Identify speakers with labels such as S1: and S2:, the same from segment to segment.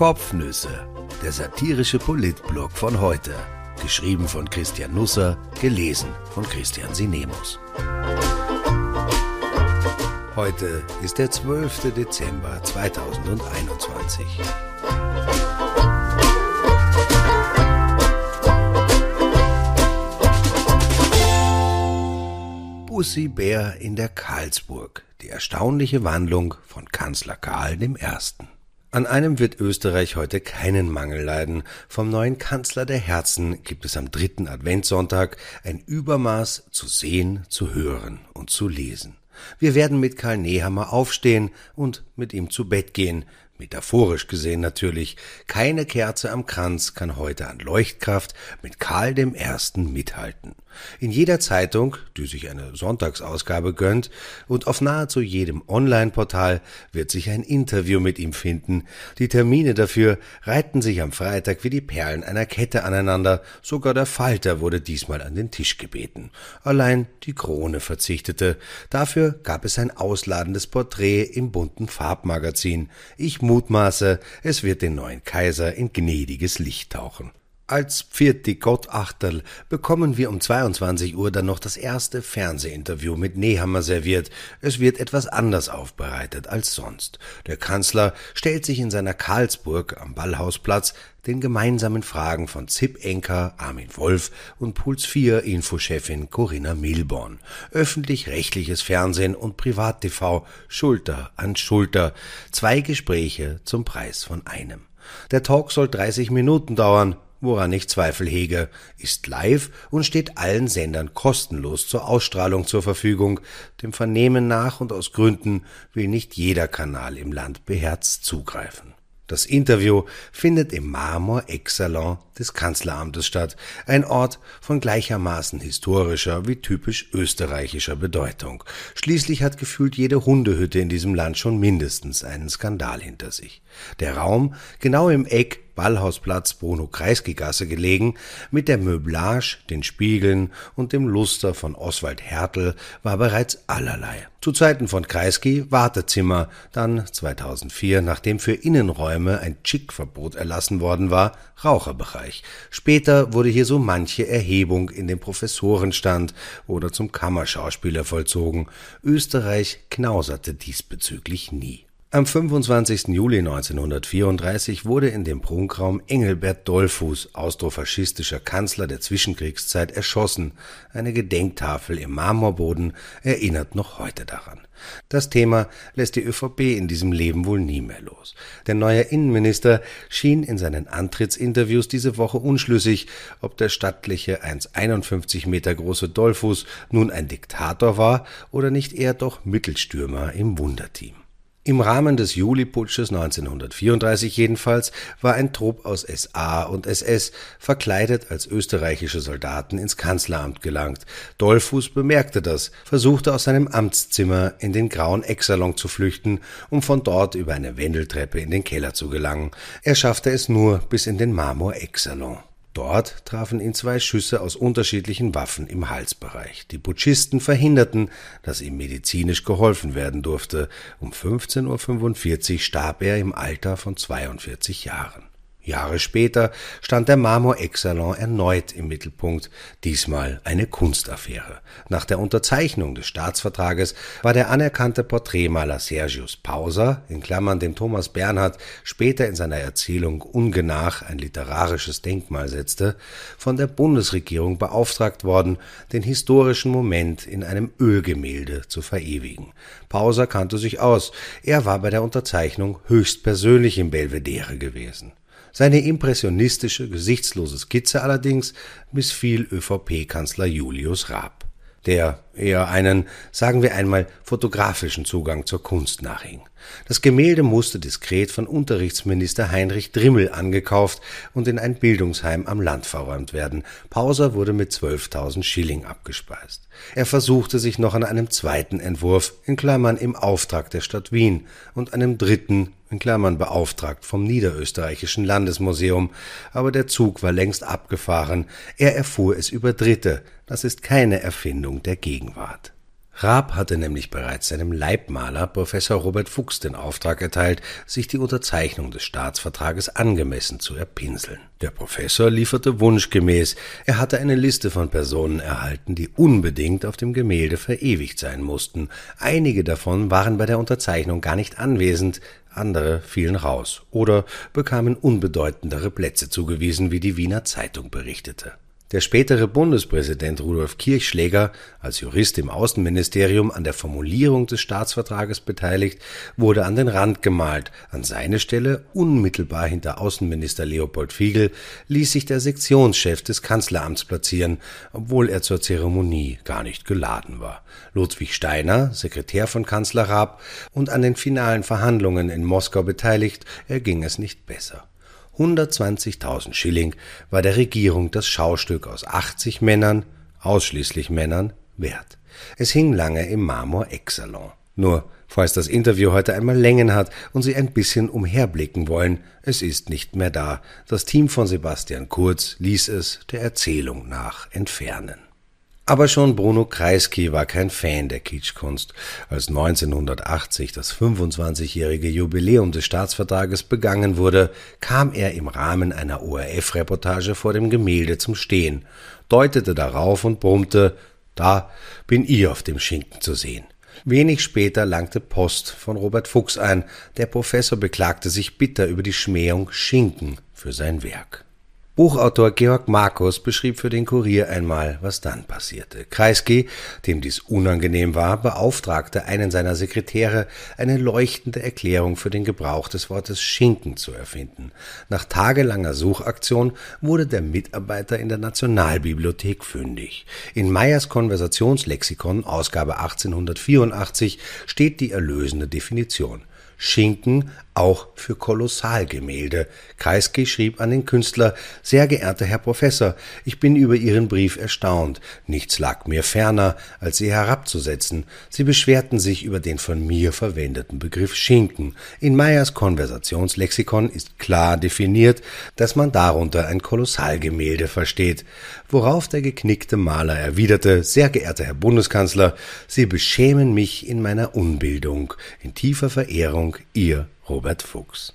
S1: Kopfnüsse, der satirische Politblog von heute. Geschrieben von Christian Nusser, gelesen von Christian Sinemus. Heute ist der 12. Dezember 2021. Bussi Bär in der Karlsburg. Die erstaunliche Wandlung von Kanzler Karl I. An einem wird Österreich heute keinen Mangel leiden. Vom neuen Kanzler der Herzen gibt es am dritten Adventssonntag ein Übermaß zu sehen, zu hören und zu lesen. Wir werden mit Karl Nehammer aufstehen und mit ihm zu Bett gehen, Metaphorisch gesehen natürlich, keine Kerze am Kranz kann heute an Leuchtkraft mit Karl dem Ersten mithalten. In jeder Zeitung, die sich eine Sonntagsausgabe gönnt, und auf nahezu jedem Online-Portal wird sich ein Interview mit ihm finden. Die Termine dafür reihten sich am Freitag wie die Perlen einer Kette aneinander, sogar der Falter wurde diesmal an den Tisch gebeten. Allein die Krone verzichtete. Dafür gab es ein ausladendes Porträt im bunten Farbmagazin. Ich mutmaße, es wird den neuen Kaiser in gnädiges Licht tauchen. Als Pfirti Gottachterl bekommen wir um 22 Uhr dann noch das erste Fernsehinterview mit Nehammer serviert. Es wird etwas anders aufbereitet als sonst. Der Kanzler stellt sich in seiner Karlsburg am Ballhausplatz den gemeinsamen Fragen von ZIP-Enker Armin Wolf und Puls 4 Infochefin Corinna Milborn. Öffentlich-rechtliches Fernsehen und Privat-TV Schulter an Schulter. Zwei Gespräche zum Preis von einem. Der Talk soll 30 Minuten dauern, woran ich Zweifel hege, ist live und steht allen Sendern kostenlos zur Ausstrahlung zur Verfügung. Dem Vernehmen nach und aus Gründen will nicht jeder Kanal im Land beherzt zugreifen. Das Interview findet im Marmor-Eck-Salon des Kanzleramtes statt, ein Ort von gleichermaßen historischer wie typisch österreichischer Bedeutung. Schließlich hat gefühlt jede Hundehütte in diesem Land schon mindestens einen Skandal hinter sich. Der Raum, genau im Eck Ballhausplatz Bruno-Kreisky-Gasse gelegen, mit der Möblage, den Spiegeln und dem Luster von Oswald Hertel war bereits allerlei. Zu Zeiten von Kreisky Wartezimmer, dann 2004, nachdem für Innenräume ein Chick-Verbot erlassen worden war, Raucherbereich. Später wurde hier so manche Erhebung in den Professorenstand oder zum Kammerschauspieler vollzogen. Österreich knauserte diesbezüglich nie. Am 25. Juli 1934 wurde in dem Prunkraum Engelbert Dollfuß, austrofaschistischer Kanzler der Zwischenkriegszeit, erschossen. Eine Gedenktafel im Marmorboden erinnert noch heute daran. Das Thema lässt die ÖVP in diesem Leben wohl nie mehr los. Der neue Innenminister schien in seinen Antrittsinterviews diese Woche unschlüssig, ob der stattliche 1,51 Meter große Dollfuß nun ein Diktator war oder nicht eher doch Mittelstürmer im Wunderteam. Im Rahmen des Juliputsches 1934 jedenfalls war ein Trupp aus SA und SS verkleidet als österreichische Soldaten ins Kanzleramt gelangt. Dollfuß bemerkte das, versuchte aus seinem Amtszimmer in den grauen Ecksalon zu flüchten, um von dort über eine Wendeltreppe in den Keller zu gelangen. Er schaffte es nur bis in den Marmor-Ecksalon. Dort trafen ihn zwei Schüsse aus unterschiedlichen Waffen im Halsbereich. Die Putschisten verhinderten, dass ihm medizinisch geholfen werden durfte. Um 15.45 Uhr starb er im Alter von 42 Jahren. Jahre später stand der Marmor-Eck-Salon erneut im Mittelpunkt, diesmal eine Kunstaffäre. Nach der Unterzeichnung des Staatsvertrages war der anerkannte Porträtmaler Sergius Pauser, in Klammern dem Thomas Bernhard später in seiner Erzählung ungenach ein literarisches Denkmal setzte, von der Bundesregierung beauftragt worden, den historischen Moment in einem Ölgemälde zu verewigen. Pauser kannte sich aus, er war bei der Unterzeichnung höchstpersönlich im Belvedere gewesen. Seine impressionistische, gesichtslose Skizze allerdings missfiel ÖVP-Kanzler Julius Raab, der eher einen, sagen wir einmal, fotografischen Zugang zur Kunst nachhing. Das Gemälde musste diskret von Unterrichtsminister Heinrich Drimmel angekauft und in ein Bildungsheim am Land verräumt werden. Pauser wurde mit 12.000 Schilling abgespeist. Er versuchte sich noch an einem zweiten Entwurf, in Klammern im Auftrag der Stadt Wien, und einem dritten, in Klammern beauftragt vom Niederösterreichischen Landesmuseum, aber der Zug war längst abgefahren. Er erfuhr es über Dritte. Das ist keine Erfindung der Gegenwart. Raab hatte nämlich bereits seinem Leibmaler Professor Robert Fuchs den Auftrag erteilt, sich die Unterzeichnung des Staatsvertrages angemessen zu erpinseln. Der Professor lieferte wunschgemäß, er hatte eine Liste von Personen erhalten, die unbedingt auf dem Gemälde verewigt sein mussten. Einige davon waren bei der Unterzeichnung gar nicht anwesend, andere fielen raus oder bekamen unbedeutendere Plätze zugewiesen, wie die Wiener Zeitung berichtete. Der spätere Bundespräsident Rudolf Kirchschläger, als Jurist im Außenministerium an der Formulierung des Staatsvertrages beteiligt, wurde an den Rand gemalt. An seine Stelle, unmittelbar hinter Außenminister Leopold Fiegel, ließ sich der Sektionschef des Kanzleramts platzieren, obwohl er zur Zeremonie gar nicht geladen war. Ludwig Steiner, Sekretär von Kanzler Raab und an den finalen Verhandlungen in Moskau beteiligt, erging es nicht besser. 120.000 Schilling war der Regierung das Schaustück aus 80 Männern, ausschließlich Männern, wert. Es hing lange im Marmor-Ecksalon. Nur, falls das Interview heute einmal Längen hat und Sie ein bisschen umherblicken wollen, es ist nicht mehr da. Das Team von Sebastian Kurz ließ es der Erzählung nach entfernen. Aber schon Bruno Kreisky war kein Fan der Kitschkunst. Als 1980 das 25-jährige Jubiläum des Staatsvertrages begangen wurde, kam er im Rahmen einer ORF-Reportage vor dem Gemälde zum Stehen, deutete darauf und brummte, da bin ich auf dem Schinken zu sehen. Wenig später langte Post von Robert Fuchs ein. Der Professor beklagte sich bitter über die Schmähung Schinken für sein Werk. Buchautor Georg Markus beschrieb für den Kurier einmal, was dann passierte. Kreisky, dem dies unangenehm war, beauftragte einen seiner Sekretäre, eine leuchtende Erklärung für den Gebrauch des Wortes Schinken zu erfinden. Nach tagelanger Suchaktion wurde der Mitarbeiter in der Nationalbibliothek fündig. In Meyers Konversationslexikon, Ausgabe 1884, steht die erlösende Definition. Schinken auch für Kolossalgemälde. Kreisky schrieb an den Künstler Sehr geehrter Herr Professor, ich bin über Ihren Brief erstaunt. Nichts lag mir ferner, als Sie herabzusetzen. Sie beschwerten sich über den von mir verwendeten Begriff Schinken. In Meyers Konversationslexikon ist klar definiert, dass man darunter ein Kolossalgemälde versteht, worauf der geknickte Maler erwiderte Sehr geehrter Herr Bundeskanzler, Sie beschämen mich in meiner Unbildung. In tiefer Verehrung Ihr Robert Fuchs.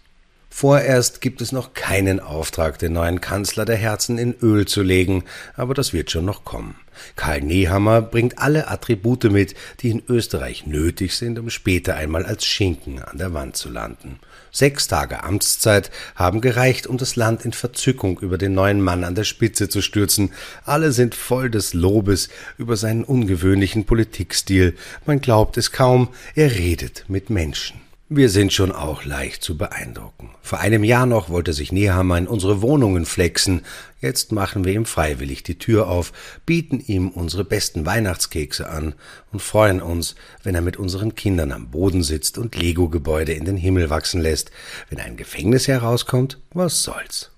S1: Vorerst gibt es noch keinen Auftrag, den neuen Kanzler der Herzen in Öl zu legen, aber das wird schon noch kommen. Karl Nehammer bringt alle Attribute mit, die in Österreich nötig sind, um später einmal als Schinken an der Wand zu landen. Sechs Tage Amtszeit haben gereicht, um das Land in Verzückung über den neuen Mann an der Spitze zu stürzen. Alle sind voll des Lobes über seinen ungewöhnlichen Politikstil. Man glaubt es kaum, er redet mit Menschen. Wir sind schon auch leicht zu beeindrucken. Vor einem Jahr noch wollte sich Nehammer in unsere Wohnungen flexen. Jetzt machen wir ihm freiwillig die Tür auf, bieten ihm unsere besten Weihnachtskekse an und freuen uns, wenn er mit unseren Kindern am Boden sitzt und Lego-Gebäude in den Himmel wachsen lässt. Wenn ein Gefängnis herauskommt, was soll's?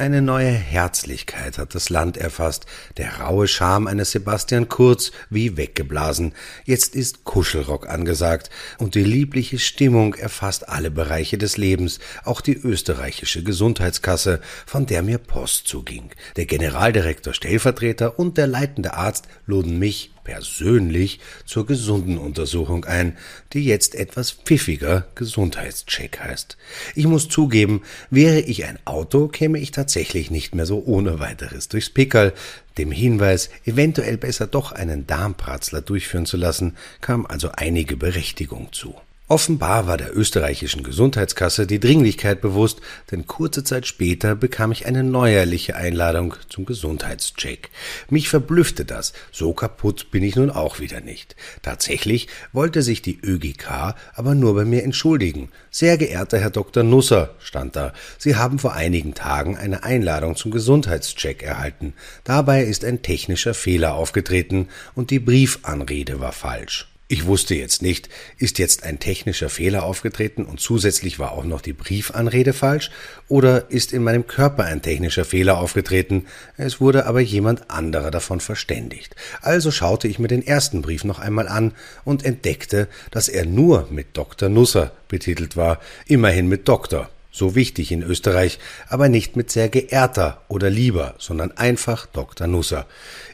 S1: Eine neue Herzlichkeit hat das Land erfasst, der raue Charme eines Sebastian Kurz wie weggeblasen. Jetzt ist Kuschelrock angesagt und die liebliche Stimmung erfasst alle Bereiche des Lebens, auch die österreichische Gesundheitskasse, von der mir Post zuging. Der Generaldirektor Stellvertreter und der leitende Arzt luden mich persönlich zur gesunden Untersuchung ein, die jetzt etwas pfiffiger Gesundheitscheck heißt. Ich muss zugeben, wäre ich ein Auto, käme ich tatsächlich nicht mehr so ohne weiteres durchs Pickerl. Dem Hinweis, eventuell besser doch einen Darmpratzler durchführen zu lassen, kam also einige Berechtigung zu. Offenbar war der österreichischen Gesundheitskasse die Dringlichkeit bewusst, denn kurze Zeit später bekam ich eine neuerliche Einladung zum Gesundheitscheck. Mich verblüffte das, so kaputt bin ich nun auch wieder nicht. Tatsächlich wollte sich die ÖGK aber nur bei mir entschuldigen. Sehr geehrter Herr Dr. Nusser, stand da, Sie haben vor einigen Tagen eine Einladung zum Gesundheitscheck erhalten. Dabei ist ein technischer Fehler aufgetreten und die Briefanrede war falsch. Ich wusste jetzt nicht, ist jetzt ein technischer Fehler aufgetreten und zusätzlich war auch noch die Briefanrede falsch oder ist in meinem Körper ein technischer Fehler aufgetreten, es wurde aber jemand anderer davon verständigt. Also schaute ich mir den ersten Brief noch einmal an und entdeckte, dass er nur mit Dr. Nusser betitelt war, immerhin mit Doktor. So wichtig in Österreich, aber nicht mit sehr geehrter oder lieber, sondern einfach Dr. Nusser.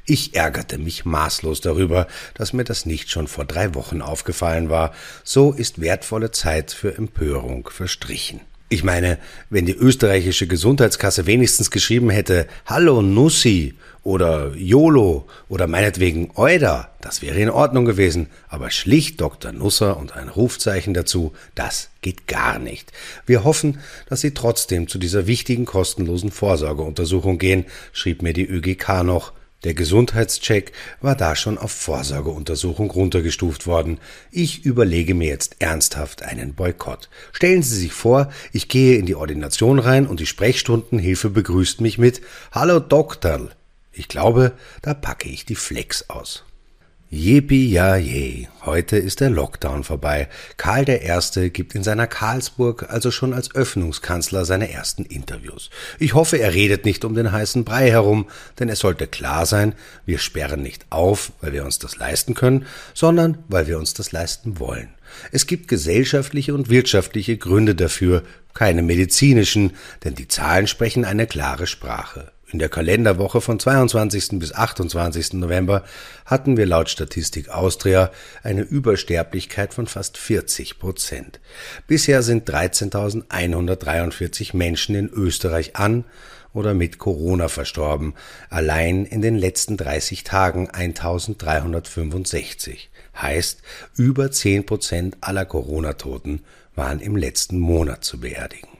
S1: Ich ärgerte mich maßlos darüber, dass mir das nicht schon vor drei Wochen aufgefallen war. So ist wertvolle Zeit für Empörung verstrichen. Ich meine, wenn die österreichische Gesundheitskasse wenigstens geschrieben hätte Hallo Nussi oder YOLO oder meinetwegen Euda, das wäre in Ordnung gewesen, aber schlicht Dr. Nusser und ein Rufzeichen dazu, das geht gar nicht. Wir hoffen, dass Sie trotzdem zu dieser wichtigen kostenlosen Vorsorgeuntersuchung gehen, schrieb mir die ÖGK noch, der Gesundheitscheck war da schon auf Vorsorgeuntersuchung runtergestuft worden. Ich überlege mir jetzt ernsthaft einen Boykott. Stellen Sie sich vor, ich gehe in die Ordination rein und die Sprechstundenhilfe begrüßt mich mit Hallo Doktorl. Ich glaube, da packe ich die Flex aus. Jepi ja je, heute ist der Lockdown vorbei. Karl I. gibt in seiner Karlsburg also schon als Öffnungskanzler seine ersten Interviews. Ich hoffe, er redet nicht um den heißen Brei herum, denn es sollte klar sein, wir sperren nicht auf, weil wir uns das leisten können, sondern weil wir uns das leisten wollen. Es gibt gesellschaftliche und wirtschaftliche Gründe dafür, keine medizinischen, denn die Zahlen sprechen eine klare Sprache. In der Kalenderwoche von 22. bis 28. November hatten wir laut Statistik Austria eine Übersterblichkeit von fast 40 Prozent. Bisher sind 13.143 Menschen in Österreich an oder mit Corona verstorben, allein in den letzten 30 Tagen 1365. Heißt, über 10 Prozent aller Corona-Toten waren im letzten Monat zu beerdigen.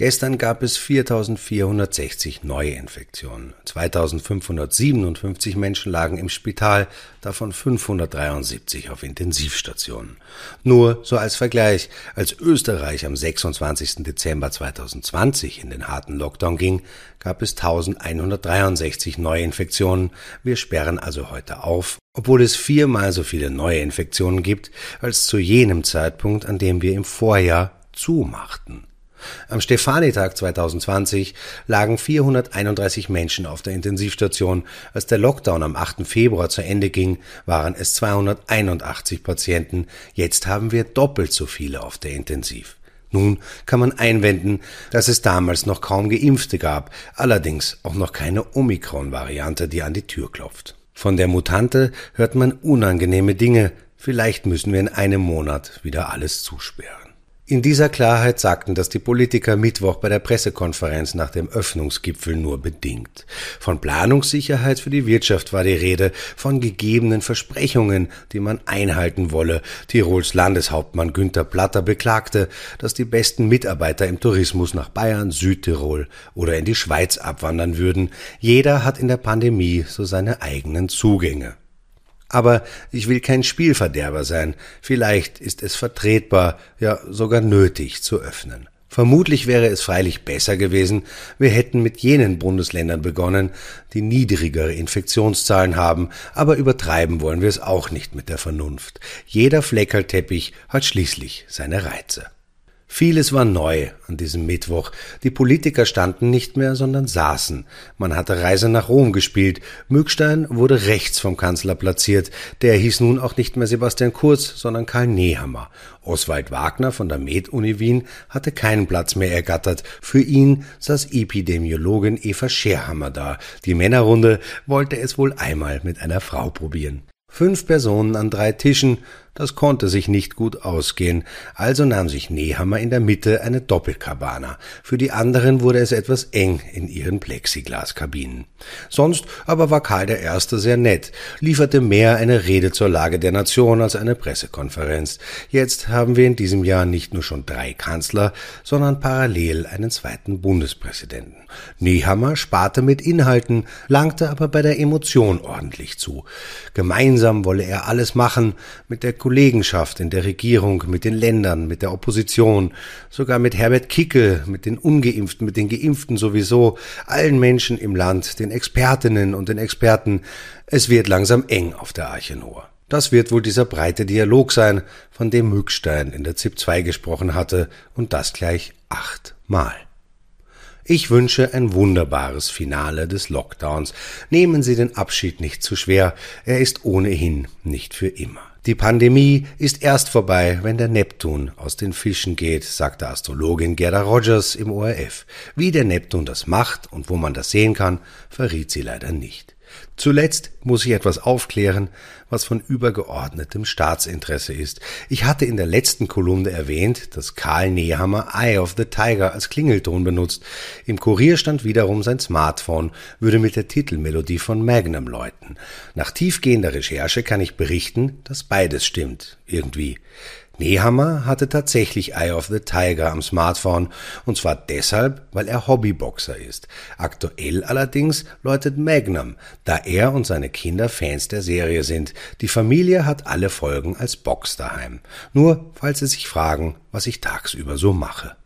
S1: Gestern gab es 4460 neue Infektionen. 2557 Menschen lagen im Spital, davon 573 auf Intensivstationen. Nur so als Vergleich, als Österreich am 26. Dezember 2020 in den harten Lockdown ging, gab es 1163 neue Infektionen. Wir sperren also heute auf, obwohl es viermal so viele neue Infektionen gibt, als zu jenem Zeitpunkt, an dem wir im Vorjahr zumachten. Am Stefanitag 2020 lagen 431 Menschen auf der Intensivstation. Als der Lockdown am 8. Februar zu Ende ging, waren es 281 Patienten. Jetzt haben wir doppelt so viele auf der Intensiv. Nun kann man einwenden, dass es damals noch kaum Geimpfte gab, allerdings auch noch keine Omikron-Variante, die an die Tür klopft. Von der Mutante hört man unangenehme Dinge. Vielleicht müssen wir in einem Monat wieder alles zusperren. In dieser Klarheit sagten das die Politiker Mittwoch bei der Pressekonferenz nach dem Öffnungsgipfel nur bedingt. Von Planungssicherheit für die Wirtschaft war die Rede, von gegebenen Versprechungen, die man einhalten wolle. Tirols Landeshauptmann Günther Platter beklagte, dass die besten Mitarbeiter im Tourismus nach Bayern, Südtirol oder in die Schweiz abwandern würden. Jeder hat in der Pandemie so seine eigenen Zugänge. Aber ich will kein Spielverderber sein. Vielleicht ist es vertretbar, ja sogar nötig zu öffnen. Vermutlich wäre es freilich besser gewesen, wir hätten mit jenen Bundesländern begonnen, die niedrigere Infektionszahlen haben, aber übertreiben wollen wir es auch nicht mit der Vernunft. Jeder Fleckerlteppich hat schließlich seine Reize. Vieles war neu an diesem Mittwoch. Die Politiker standen nicht mehr, sondern saßen. Man hatte Reise nach Rom gespielt. Mückstein wurde rechts vom Kanzler platziert. Der hieß nun auch nicht mehr Sebastian Kurz, sondern Karl Nehammer. Oswald Wagner von der Med-Uni Wien hatte keinen Platz mehr ergattert. Für ihn saß Epidemiologin Eva Scherhammer da. Die Männerrunde wollte es wohl einmal mit einer Frau probieren. Fünf Personen an drei Tischen, das konnte sich nicht gut ausgehen, also nahm sich Nehammer in der Mitte eine Doppelkabana. Für die anderen wurde es etwas eng in ihren Plexiglaskabinen. Sonst aber war Karl I. sehr nett, lieferte mehr eine Rede zur Lage der Nation als eine Pressekonferenz. Jetzt haben wir in diesem Jahr nicht nur schon drei Kanzler, sondern parallel einen zweiten Bundespräsidenten. Nehammer sparte mit Inhalten, langte aber bei der Emotion ordentlich zu. Gemeinsam wolle er alles machen, mit der Kollegenschaft in der Regierung, mit den Ländern, mit der Opposition, sogar mit Herbert Kickel, mit den Ungeimpften, mit den Geimpften sowieso, allen Menschen im Land, den Expertinnen und den Experten. Es wird langsam eng auf der Arche Noah. Das wird wohl dieser breite Dialog sein, von dem Mückstein in der ZIP 2 gesprochen hatte, und das gleich achtmal. Ich wünsche ein wunderbares Finale des Lockdowns. Nehmen Sie den Abschied nicht zu schwer, er ist ohnehin nicht für immer. Die Pandemie ist erst vorbei, wenn der Neptun aus den Fischen geht, sagte Astrologin Gerda Rogers im ORF. Wie der Neptun das macht und wo man das sehen kann, verriet sie leider nicht. Zuletzt muss ich etwas aufklären, was von übergeordnetem Staatsinteresse ist. Ich hatte in der letzten Kolumne erwähnt, dass Karl Nehammer Eye of the Tiger als Klingelton benutzt. Im Kurier stand wiederum sein Smartphone, würde mit der Titelmelodie von Magnum läuten. Nach tiefgehender Recherche kann ich berichten, dass beides stimmt. Irgendwie. Nehammer hatte tatsächlich Eye of the Tiger am Smartphone, und zwar deshalb, weil er Hobbyboxer ist. Aktuell allerdings läutet Magnum, da er und seine Kinder Fans der Serie sind. Die Familie hat alle Folgen als Box daheim. Nur, falls Sie sich fragen, was ich tagsüber so mache.